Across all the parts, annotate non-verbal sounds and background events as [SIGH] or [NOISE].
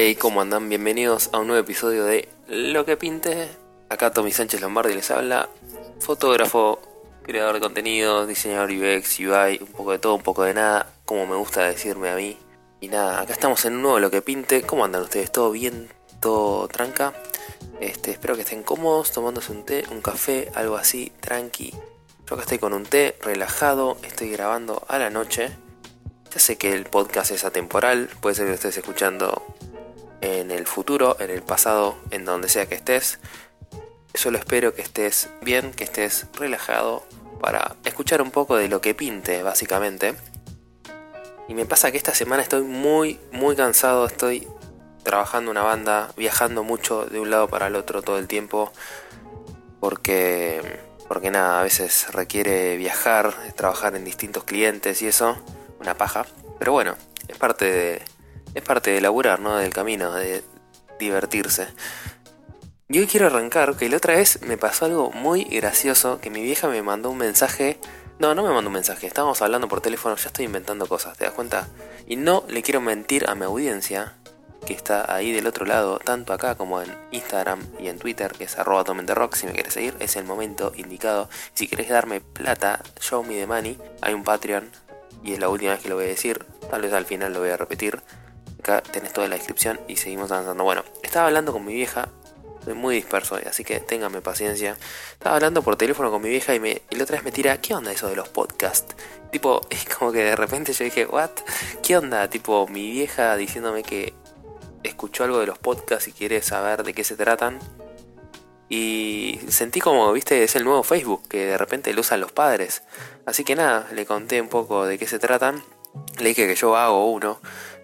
Hey, ¿cómo andan? Bienvenidos a un nuevo episodio de Lo que pinte. Acá Tommy Sánchez Lombardi les habla, fotógrafo, creador de contenido, diseñador UX, UI, un poco de todo, un poco de nada, como me gusta decirme a mí. Y nada, acá estamos en un nuevo Lo que pinte. ¿Cómo andan ustedes? ¿Todo bien? ¿Todo tranca? Este, espero que estén cómodos, tomándose un té, un café, algo así, tranqui. Yo acá estoy con un té, relajado, estoy grabando a la noche. Ya sé que el podcast es atemporal, puede ser que lo estés escuchando en el futuro, en el pasado, en donde sea que estés. Solo espero que estés bien, que estés relajado para escuchar un poco de lo que pinte, básicamente. Y me pasa que esta semana estoy muy, muy cansado, estoy trabajando una banda, viajando mucho de un lado para el otro todo el tiempo, porque, porque nada, a veces requiere viajar, trabajar en distintos clientes y eso, una paja. Pero bueno, es parte de, es parte de laburar, ¿no? Del camino, de divertirse. Y hoy quiero arrancar, que la otra vez me pasó algo muy gracioso, que mi vieja me mandó un mensaje. No, no me mandó un mensaje, estábamos hablando por teléfono, ya estoy inventando cosas, ¿te das cuenta? Y no le quiero mentir a mi audiencia, que está ahí del otro lado, tanto acá como en Instagram y en Twitter, que es arroba rock, si me quieres seguir, es el momento indicado. Si querés darme plata, show me the money, hay un Patreon, y es la última vez que lo voy a decir, tal vez al final lo voy a repetir. Acá tenés toda la descripción y seguimos avanzando. Bueno, estaba hablando con mi vieja. Soy muy disperso así que téngame paciencia. Estaba hablando por teléfono con mi vieja y, me, y la otra vez me tira, ¿qué onda eso de los podcasts? Tipo, [LAUGHS] es como que de repente yo dije, ¿what? ¿Qué onda? Tipo, mi vieja diciéndome que escuchó algo de los podcasts y quiere saber de qué se tratan. Y sentí como, viste, es el nuevo Facebook que de repente lo usan los padres. Así que nada, le conté un poco de qué se tratan. Le dije que yo hago uno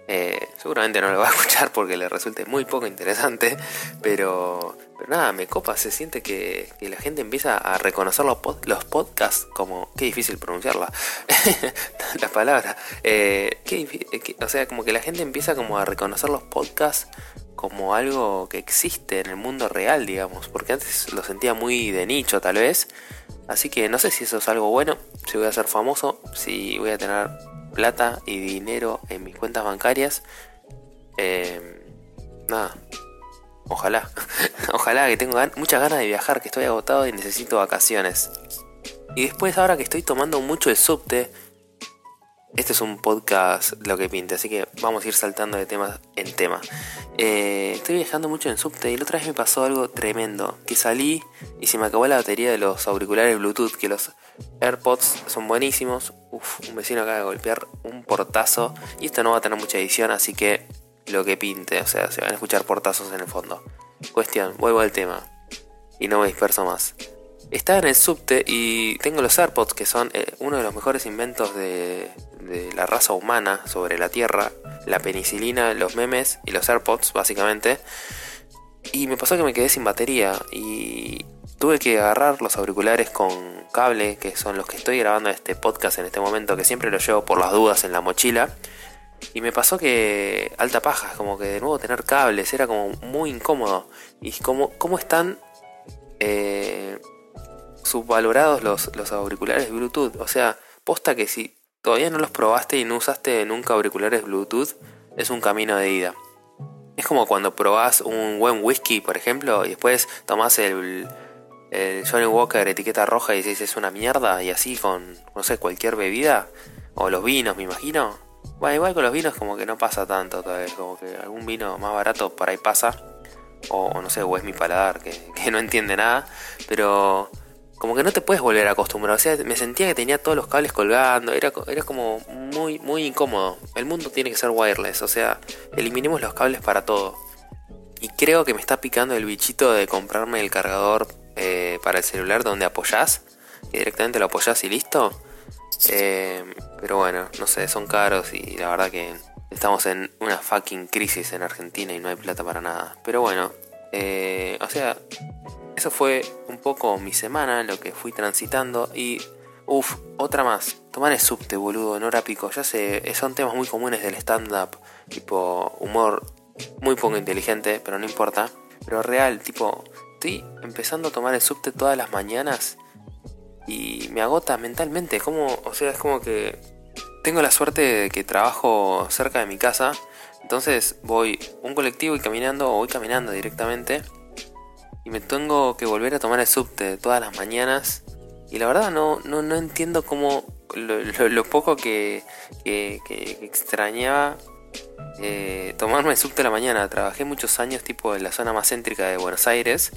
eh, seguramente no lo va a [LAUGHS] escuchar porque le resulte muy poco interesante, pero, pero nada, me copa, se siente que, la gente empieza a reconocer los, los podcasts como... Qué difícil pronunciarla, [LAUGHS] la palabra. Eh, o sea, como que la gente empieza como a reconocer los podcasts como algo que existe en el mundo real, digamos, porque antes lo sentía muy de nicho tal vez. Así que no sé si eso es algo bueno, si voy a ser famoso, si voy a tener plata y dinero en mis cuentas bancarias. Eh, nada, ojalá, [LAUGHS] ojalá que tengo muchas ganas de viajar, que estoy agotado y necesito vacaciones. Y después ahora que estoy tomando mucho el subte, este es un podcast lo que pinte, así que vamos a ir saltando de tema en tema. Eh, estoy viajando mucho en subte y la otra vez me pasó algo tremendo, que salí y se me acabó la batería de los auriculares Bluetooth, que los AirPods son buenísimos. Uf, un vecino acaba de golpear un portazo. Y esto no va a tener mucha edición, así que lo que pinte. O sea, se van a escuchar portazos en el fondo. Cuestión, vuelvo al tema. Y no me disperso más. Estaba en el subte y tengo los AirPods, que son eh, uno de los mejores inventos de, la raza humana sobre la Tierra. La penicilina, los memes y los AirPods, básicamente. Y me pasó que me quedé sin batería y tuve que agarrar los auriculares con cable, que son los que estoy grabando este podcast en este momento, que siempre los llevo por las dudas en la mochila. Y me pasó que alta paja, como que de nuevo tener cables, era como muy incómodo. Y como, ¿cómo están eh, subvalorados los, los auriculares Bluetooth? O sea, posta que si todavía no los probaste y no usaste nunca auriculares Bluetooth, es un camino de ida. Es como cuando probás un buen whisky, por ejemplo, y después tomás el, Johnny Walker etiqueta roja y dices es una mierda y así con, no sé, cualquier bebida o los vinos, me imagino. Bueno, igual con los vinos como que no pasa tanto todavía, como que algún vino más barato por ahí pasa. O, no sé, o es mi paladar que, no entiende nada, pero como que no te puedes volver a acostumbrar. O sea, me sentía que tenía todos los cables colgando, era, era como muy, muy incómodo. El mundo tiene que ser wireless, o sea, eliminemos los cables para todo. Y creo que me está picando el bichito de comprarme el cargador eh, para el celular donde apoyás, y directamente lo apoyás y listo. Eh, pero bueno, no sé, son caros y la verdad que estamos en una fucking crisis en Argentina y no hay plata para nada. Pero bueno, eh, o sea, eso fue un poco mi semana, lo que fui transitando y... Uf, otra más. Tomar el subte, boludo, no era pico. Ya sé, son temas muy comunes del stand-up. Tipo, humor muy poco inteligente, pero no importa. Pero real, tipo, estoy empezando a tomar el subte todas las mañanas y me agota mentalmente. Como, o sea, es como que tengo la suerte de que trabajo cerca de mi casa, Entonces voy un colectivo y caminando o voy caminando directamente y me tengo que volver a tomar el subte todas las mañanas y la verdad no, no, no entiendo cómo lo, poco que, extrañaba eh, tomarme el subte a la mañana. Trabajé muchos años tipo en la zona más céntrica de Buenos Aires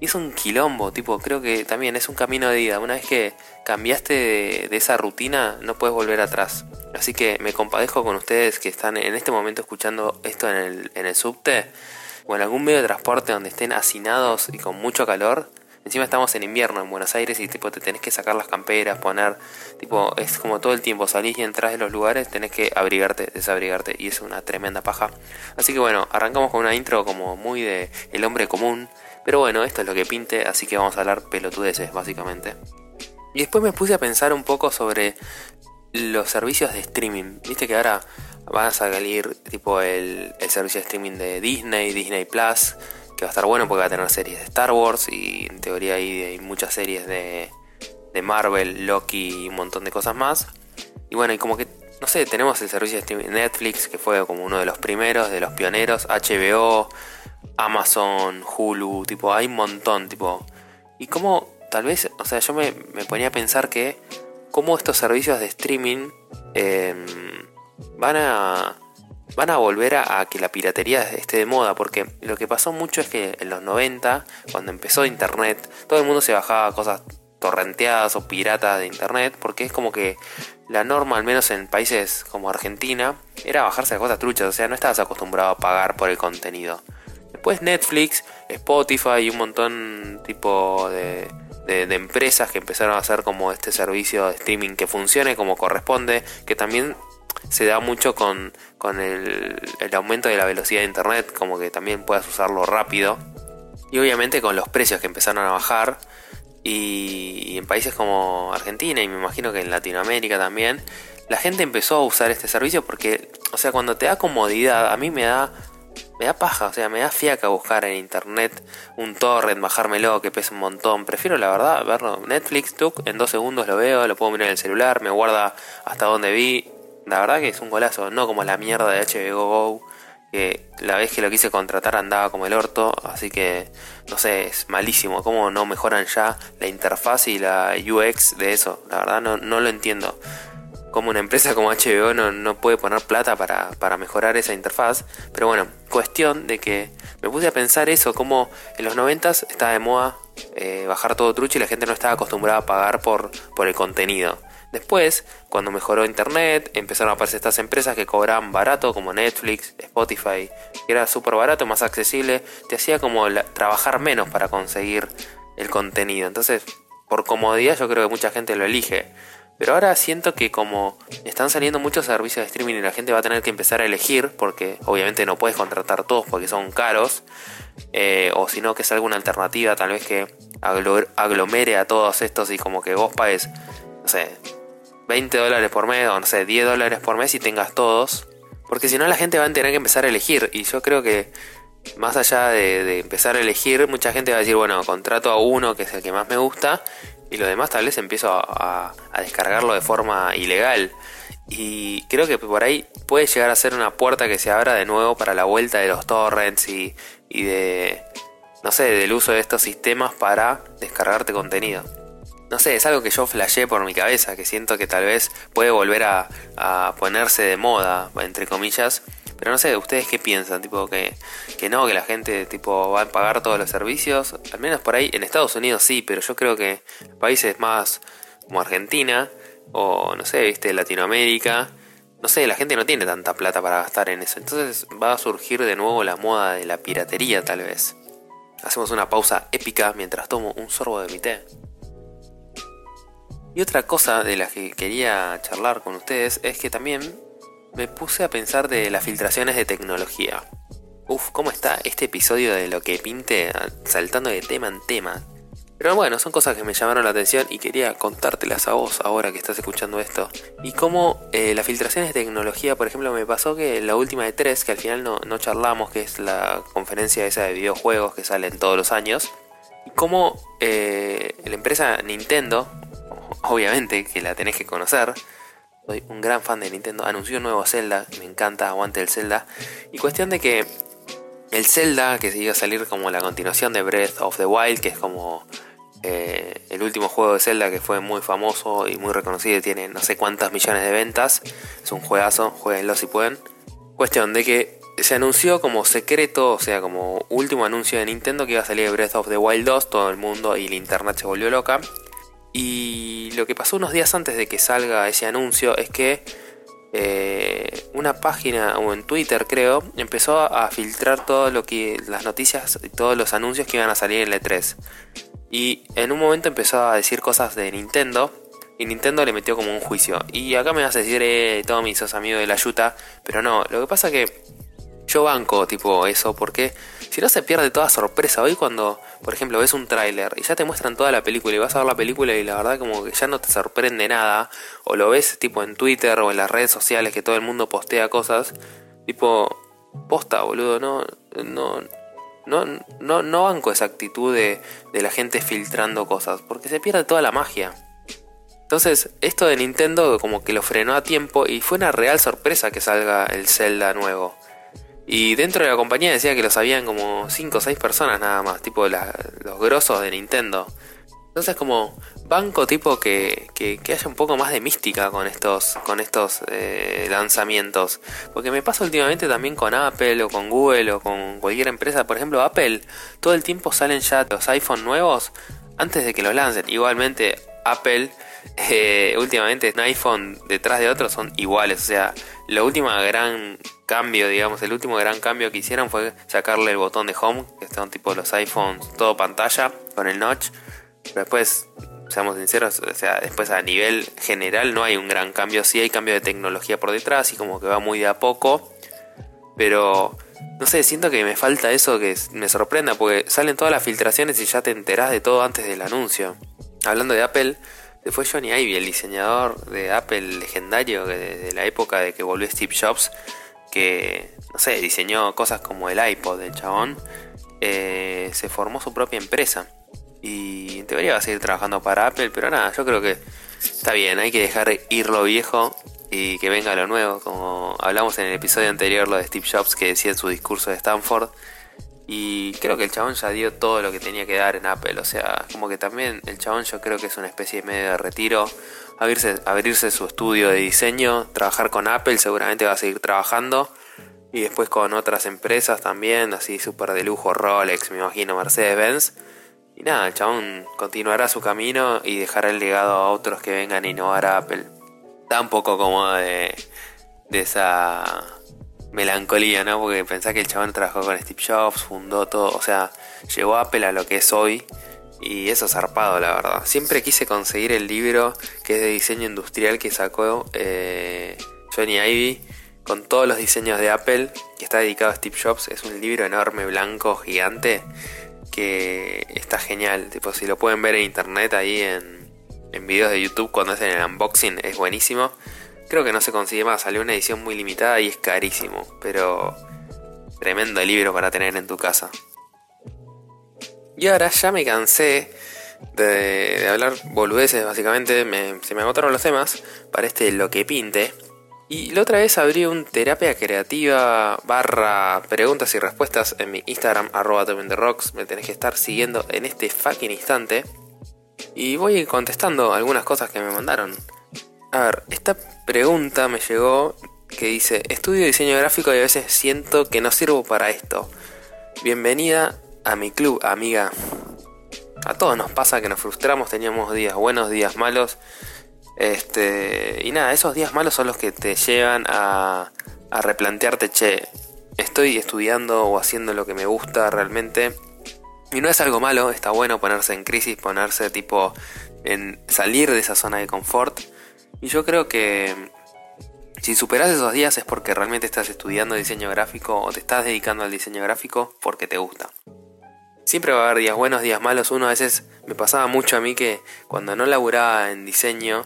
y es un quilombo, tipo, creo que también es un camino de ida. Una vez que cambiaste de, esa rutina, no puedes volver atrás. Así que me compadezco con ustedes que están en este momento escuchando esto en el, en el subte o en algún medio de transporte donde estén hacinados y con mucho calor. Encima estamos en invierno en Buenos Aires y tipo te tenés que sacar las camperas, poner, tipo, es como todo el tiempo salís y entras de los lugares, tenés que abrigarte, desabrigarte y es una tremenda paja. Así que bueno, arrancamos con una intro como muy de el hombre común, pero bueno, esto es lo que pinte, así que vamos a hablar pelotudeces básicamente. Y después me puse a pensar un poco sobre los servicios de streaming. Viste que ahora van a salir tipo el, servicio de streaming de Disney, Disney Plus que va a estar bueno porque va a tener series de Star Wars y en teoría hay, muchas series de, de Marvel, Loki y un montón de cosas más. Y bueno, y como que, no sé, tenemos el servicio de streaming Netflix, que fue como uno de los primeros, de los pioneros, HBO, Amazon, Hulu, tipo, hay un montón, tipo. Y como, tal vez, o sea, yo me, me ponía a pensar que, cómo estos servicios de streaming em, van a van a volver a, que la piratería esté de moda, porque lo que pasó mucho es que en los 90, cuando empezó Internet, todo el mundo se bajaba cosas torrenteadas o piratas de Internet, porque es como que la norma, al menos en países como Argentina, era bajarse las cosas truchas, o sea, no estabas acostumbrado a pagar por el contenido. Después Netflix, Spotify y un montón tipo de, de, empresas que empezaron a hacer como este servicio de streaming que funcione como corresponde, que también se da mucho con, el, aumento de la velocidad de internet, como que también puedas usarlo rápido. Y obviamente con los precios que empezaron a bajar. Y, en países como Argentina y me imagino que en Latinoamérica también, la gente empezó a usar este servicio porque, o sea, cuando te da comodidad, a mí me da me da paja, o sea, me da fiaca buscar en internet un torrent, bajármelo, que pesa un montón. Prefiero, la verdad, verlo. Netflix, tú, en dos segundos lo veo, lo puedo mirar en el celular, me guarda hasta donde vi. La verdad que es un golazo, no como la mierda de HBO Go, que la vez que lo quise contratar andaba como el orto, así que no sé, es malísimo. ¿Cómo no mejoran ya la interfaz y la UX de eso? La verdad no, no lo entiendo. Como una empresa como HBO no, no puede poner plata para, para, mejorar esa interfaz. Pero bueno, cuestión de que me puse a pensar eso, como en los 90 estaba de moda eh, bajar todo trucho y la gente no estaba acostumbrada a pagar por, por el contenido. Después, cuando mejoró Internet, empezaron a aparecer estas empresas que cobraban barato, como Netflix, Spotify, que era súper barato, más accesible, te hacía como trabajar menos para conseguir el contenido. Entonces, por comodidad yo creo que mucha gente lo elige. Pero ahora siento que como están saliendo muchos servicios de streaming y la gente va a tener que empezar a elegir, porque obviamente no puedes contratar todos porque son caros, eh, o si no que es alguna alternativa tal vez que aglomere a todos estos y como que vos pagues, no sé, 20 dólares por mes o no sé, 10 dólares por mes y tengas todos. Porque si no la gente va a tener que empezar a elegir. Y yo creo que más allá de, empezar a elegir, mucha gente va a decir, bueno, contrato a uno que es el que más me gusta. Y lo demás tal vez empiezo a, descargarlo de forma ilegal. Y creo que por ahí puede llegar a ser una puerta que se abra de nuevo para la vuelta de los torrents y, y de, no sé, del uso de estos sistemas para descargarte contenido no sé, es algo que yo flashé por mi cabeza, que siento que tal vez puede volver a, ponerse de moda, entre comillas. Pero no sé, ¿ustedes qué piensan? Tipo que, que no, que la gente tipo va a pagar todos los servicios. Al menos por ahí, en Estados Unidos sí, pero yo creo que países más como Argentina o no sé, viste, Latinoamérica, no sé, la gente no tiene tanta plata para gastar en eso. Entonces va a surgir de nuevo la moda de la piratería tal vez. Hacemos una pausa épica mientras tomo un sorbo de mi té. Y otra cosa de la que quería charlar con ustedes es que también me puse a pensar de las filtraciones de tecnología. Uf, ¿cómo está este episodio de lo que pinte saltando de tema en tema? Pero bueno, son cosas que me llamaron la atención y quería contártelas a vos ahora que estás escuchando esto. Y cómo eh, las filtraciones de tecnología, por ejemplo, me pasó que la última de tres, que al final no, no charlamos, que es la conferencia esa de videojuegos que salen todos los años, y cómo eh, la empresa Nintendo obviamente que la tenés que conocer, soy un gran fan de Nintendo. Anunció un nuevo Zelda, me encanta, aguante el Zelda. Y cuestión de que el Zelda, que se iba a salir como la continuación de Breath of the Wild, que es como eh, el último juego de Zelda que fue muy famoso y muy reconocido, tiene no sé cuántas millones de ventas. Es un juegazo, jueguenlo si pueden. Cuestión de que se anunció como secreto, o sea, como último anuncio de Nintendo que iba a salir Breath of the Wild 2, todo el mundo y la internet se volvió loca. Y lo que pasó unos días antes de que salga ese anuncio es que eh, una página, o en Twitter creo, empezó a filtrar todo lo que las noticias y todos los anuncios que iban a salir en el E3. Y en un momento empezó a decir cosas de Nintendo. Y Nintendo le metió como un juicio. Y acá me vas a decir, eh, Tommy, sos amigo de la Yuta. Pero no, lo que pasa que yo banco tipo eso porque si no se pierde toda sorpresa. Hoy cuando, por ejemplo, ves un tráiler y ya te muestran toda la película y vas a ver la película y la verdad como que ya no te sorprende nada. O lo ves tipo en Twitter o en las redes sociales que todo el mundo postea cosas. Tipo, posta, boludo, no, no, no, no, no banco esa actitud de, de la gente filtrando cosas, porque se pierde toda la magia. Entonces, esto de Nintendo como que lo frenó a tiempo y fue una real sorpresa que salga el Zelda nuevo. Y dentro de la compañía decía que lo sabían como 5 o 6 personas nada más, tipo los grosos de Nintendo. Entonces como banco tipo que, que, haya un poco más de mística con estos, con estos eh, lanzamientos. Porque me pasa últimamente también con Apple o con Google o con cualquier empresa. Por ejemplo Apple, todo el tiempo salen ya los iPhone nuevos antes de que los lancen. Igualmente Apple eh, últimamente un iPhone detrás de otro son iguales. O sea, la última gran cambio, digamos, el último gran cambio que hicieron fue sacarle el botón de home, que un tipo los iPhones, todo pantalla con el notch. Pero después, seamos sinceros, o sea, después a nivel general no hay un gran cambio, sí hay cambio de tecnología por detrás y como que va muy de a poco. Pero no sé, siento que me falta eso que me sorprenda, porque salen todas las filtraciones y ya te enterás de todo antes del anuncio. Hablando de Apple, fue Johnny Ive, el diseñador de Apple legendario de la época de que volvió Steve Jobs, que, no sé, diseñó cosas como el iPod del chabón, eh, se formó su propia empresa. Y debería seguir trabajando para Apple, pero nada, yo creo que está bien, hay que dejar ir lo viejo y que venga lo nuevo, como hablamos en el episodio anterior, lo de Steve Jobs que decía en su discurso de Stanford. Y creo que el chabón ya dio todo lo que tenía que dar en Apple. O sea, como que también el chabón yo creo que es una especie de medio de retiro. Abrirse, abrirse su estudio de diseño, trabajar con Apple, seguramente va a seguir trabajando. Y después con otras empresas también, así súper de lujo, Rolex, me imagino, Mercedes-Benz. Y nada, el chabón continuará su camino y dejará el legado a otros que vengan a innovar a Apple. Está un poco como de, de esa melancolía, ¿no? Porque pensá que el chabón trabajó con Steve Jobs, fundó todo, o sea, llevó Apple a lo que es hoy. Y eso es zarpado, la verdad. Siempre quise conseguir el libro que es de diseño industrial que sacó eh, Johnny Ivy con todos los diseños de Apple, que está dedicado a Steve Jobs. Es un libro enorme, blanco, gigante, que está genial. Tipo, si lo pueden ver en internet ahí en, en videos de YouTube cuando hacen el unboxing, es buenísimo. Creo que no se consigue más, salió una edición muy limitada y es carísimo, pero tremendo libro para tener en tu casa. Y ahora ya me cansé de, hablar boludeces, básicamente se me agotaron los temas para este lo que pinte. Y la otra vez abrí un terapia creativa barra preguntas y respuestas en mi Instagram arroba rocks. Me tenés que estar siguiendo en este fucking instante. Y voy contestando algunas cosas que me mandaron. A ver, esta pregunta me llegó que dice, estudio diseño gráfico y a veces siento que no sirvo para esto. Bienvenida a mi club, amiga. A todos nos pasa que nos frustramos, teníamos días buenos, días malos. Este, y nada, esos días malos son los que te llevan a, a replantearte, che, estoy estudiando o haciendo lo que me gusta realmente. Y no es algo malo, está bueno ponerse en crisis, ponerse tipo en salir de esa zona de confort y yo creo que si superas esos días es porque realmente estás estudiando diseño gráfico o te estás dedicando al diseño gráfico porque te gusta. Siempre va a haber días buenos, días malos. Uno a veces me pasaba mucho a mí que cuando no laburaba en diseño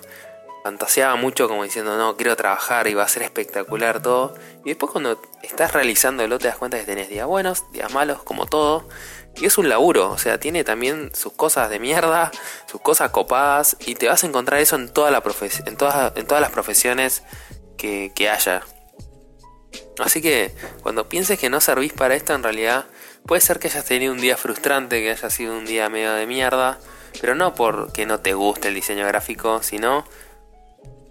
fantaseaba mucho como diciendo, no, quiero trabajar y va a ser espectacular todo. Y después cuando estás realizándolo te das cuenta que tenés días buenos, días malos, como todo. Y es un laburo, o sea, tiene también sus cosas de mierda, sus cosas copadas, y te vas a encontrar eso en, todas, las profesiones que haya. Así que cuando pienses que no servís para esto, en realidad puede ser que hayas tenido un día frustrante, que haya sido un día medio de mierda, pero no porque no te guste el diseño gráfico, sino,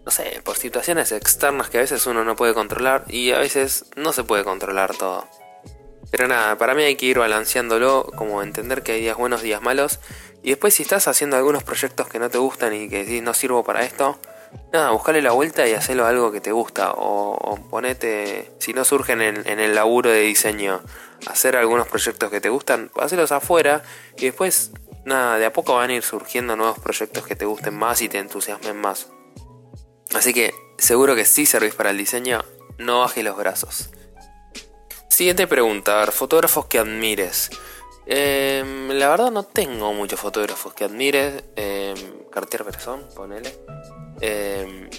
no sé, por situaciones externas que a veces uno no puede controlar y a veces no se puede controlar todo. Pero nada, para mí hay que ir balanceándolo, como entender que hay días buenos, días malos. Y después si estás haciendo algunos proyectos que no te gustan y que decís no sirvo para esto, nada, buscale la vuelta y hacerlo algo que te gusta. O, ponete, si no surgen en, en, el laburo de diseño, hacer algunos proyectos que te gustan, hacerlos afuera y después, nada, de a poco van a ir surgiendo nuevos proyectos que te gusten más y te entusiasmen más. Así que seguro que si servís para el diseño, no bajes los brazos. Siguiente pregunta, a fotógrafos que admires. Em, la verdad no tengo muchos fotógrafos que admires. Eh, Cartier-Bresson, ponele. Em,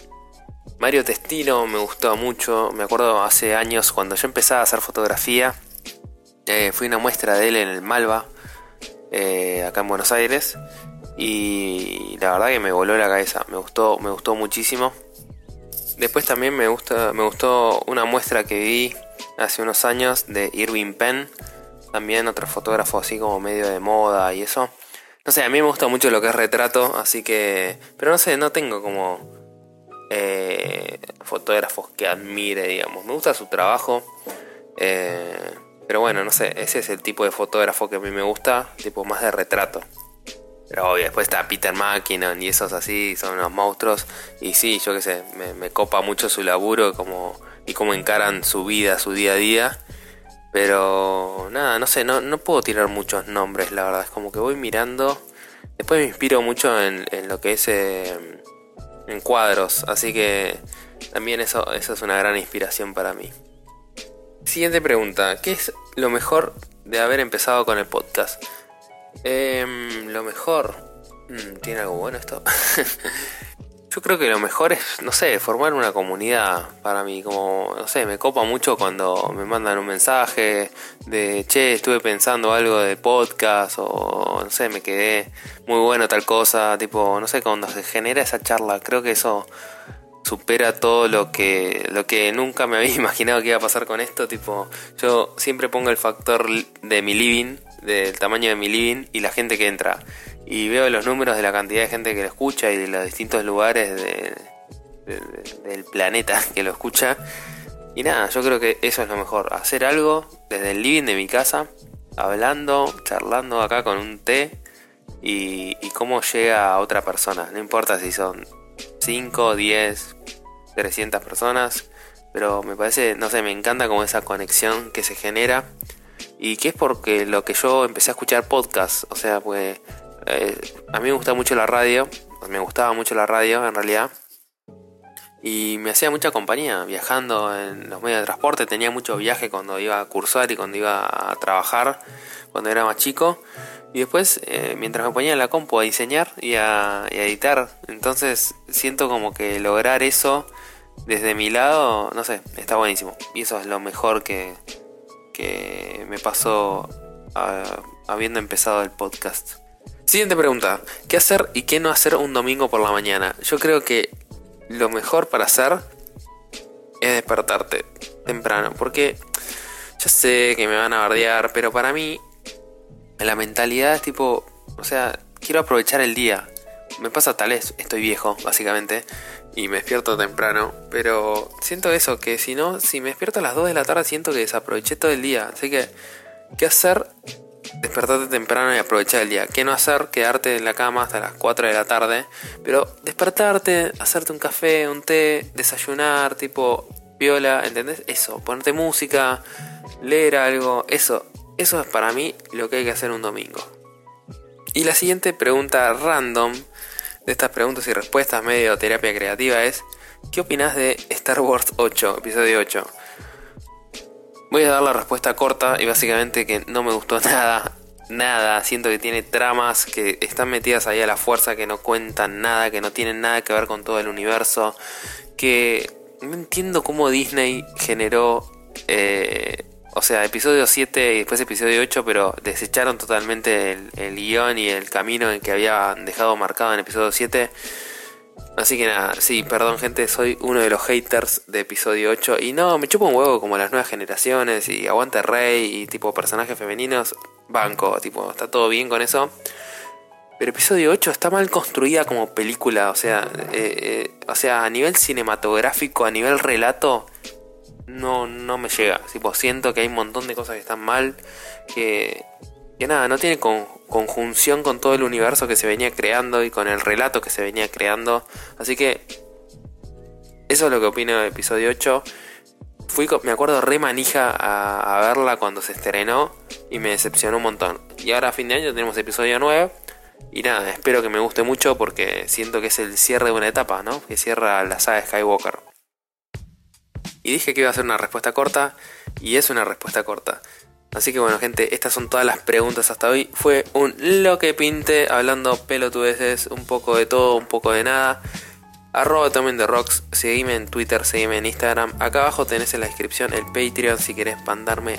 Mario Testino me gustó mucho. Me acuerdo hace años cuando yo empezaba a hacer fotografía. Eh, fui una muestra de él en el Malva, eh, acá en Buenos Aires. Y la verdad que me voló la cabeza. Me gustó, me gustó muchísimo. Después también me gusta, me gustó una muestra que vi hace unos años de Irving Penn. También otro fotógrafo así como medio de moda y eso. No sé, a mí me gusta mucho lo que es retrato, así que... Pero no sé, no tengo como eh, fotógrafos que admire, digamos. Me gusta su trabajo. Eh, pero bueno, no sé, ese es el tipo de fotógrafo que a mí me gusta, tipo más de retrato. Pero obvio, después está Peter McKinnon y esos así, son unos monstruos. Y sí, yo qué sé, me, copa mucho su laburo como, y cómo encaran su vida, su día a día. Pero nada, no sé, no, no puedo tirar muchos nombres, la verdad. Es como que voy mirando. Después me inspiro mucho en, lo que es eh, en cuadros. Así que también eso, eso es una gran inspiración para mí. Siguiente pregunta. ¿Qué es lo mejor de haber empezado con el podcast? Em, lo mejor... Mm, ¿Tiene algo bueno esto? [LAUGHS] Yo creo que lo mejor es, no sé, formar una comunidad para mí. Como, no sé, me copa mucho cuando me mandan un mensaje de, che, estuve pensando algo de podcast o, no sé, me quedé muy bueno tal cosa. Tipo, no sé, cuando se genera esa charla, creo que eso supera todo lo que, lo que nunca me había [LAUGHS] imaginado que iba a pasar con esto. Tipo, yo siempre pongo el factor de mi living, del tamaño de mi living y la gente que entra y veo los números de la cantidad de gente que lo escucha y de los distintos lugares del planeta [LAUGHS] que lo escucha. Y nada, yo creo que eso es lo mejor, hacer algo desde el living de mi casa, hablando, charlando acá con un té y, y cómo llega a otra persona. No importa si son 5, 10, 300 personas, pero me parece, no sé, me encanta como esa conexión que se genera y que es porque lo que yo empecé a escuchar podcast, o sea, pues eh, a mí me gusta mucho la radio, me gustaba mucho la radio en realidad. Y me hacía mucha compañía viajando en los medios de transporte. Tenía mucho viaje cuando iba a cursar y cuando iba a trabajar, cuando era más chico. Y después, eh, mientras me ponía en la compu a diseñar y a, editar, entonces siento como que lograr eso desde mi lado, no sé, está buenísimo. Y eso es lo mejor que, que me pasó habiendo empezado el podcast. Siguiente pregunta. ¿Qué hacer y qué no hacer un domingo por la mañana? Yo creo que lo mejor para hacer es despertarte temprano. Porque yo sé que me van a bardear, pero para mí la mentalidad es tipo, o sea, quiero aprovechar el día. Me pasa tal vez, estoy viejo, básicamente, y me despierto temprano, pero siento eso, que si no, si me despierto a las 2 de la tarde, siento que desaproveché todo el día. Así que, ¿qué hacer despertarte temprano y aprovechar el día. ¿Qué no hacer? Quedarte en la cama hasta las 4 de la tarde. Pero despertarte, hacerte un café, un té, desayunar, tipo viola, ¿entendés? Eso, ponerte música, leer algo, eso. Eso es para mí lo que hay que hacer un domingo. Y la siguiente pregunta random de estas preguntas y respuestas medio terapia creativa es ¿Qué opinas de Star Wars 8, episodio 8? Voy a dar la respuesta corta y básicamente que no me gustó [LAUGHS] nada. nada. Siento que tiene tramas que están metidas ahí a la fuerza, que no cuentan nada, que no tienen nada que ver con todo el universo. Que no entiendo cómo Disney generó, eh, o sea, episodio 7 y después episodio 8, pero desecharon totalmente el, el guion y el camino en que había dejado marcado en episodio 7. Así que nada, sí, perdón gente, soy uno de los haters de episodio 8 y no, me chupo un huevo como las nuevas generaciones y aguante rey y tipo personajes femeninos, banco, tipo, está todo bien con eso. Pero episodio 8 está mal construida como película, o sea, eh, eh, o sea, a nivel cinematográfico, a nivel relato, no, no me llega. Tipo, siento que hay un montón de cosas que están mal, que, que nada, no tiene conjunción con todo el universo que se venía creando y con el relato que se venía creando. Así que eso es lo que opino del episodio 8. Fui, me acuerdo, re manija a, verla cuando se estrenó y me decepcionó un montón. Y ahora a fin de año tenemos episodio 9. Y nada, espero que me guste mucho porque siento que es el cierre de una etapa, ¿no? Que cierra la saga Skywalker. Y dije que iba a ser una respuesta corta y es una respuesta corta. Así que bueno, gente, estas son todas las preguntas hasta hoy. Fue un lo que pinte, hablando pelotudeces, un poco de todo, un poco de nada. Arroba también de rocks, seguime en Twitter, seguime en Instagram. Acá abajo tenés en la descripción el Patreon si querés mandarme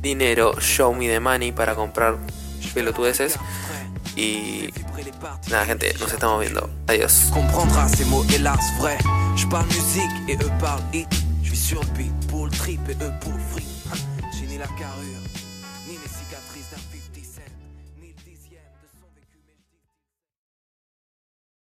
dinero, show me the money para comprar pelotudeces. Y nada, gente, nos estamos viendo. Adiós. sur le pour le trip et eux pour le fric. Hein, J'ai la carrière.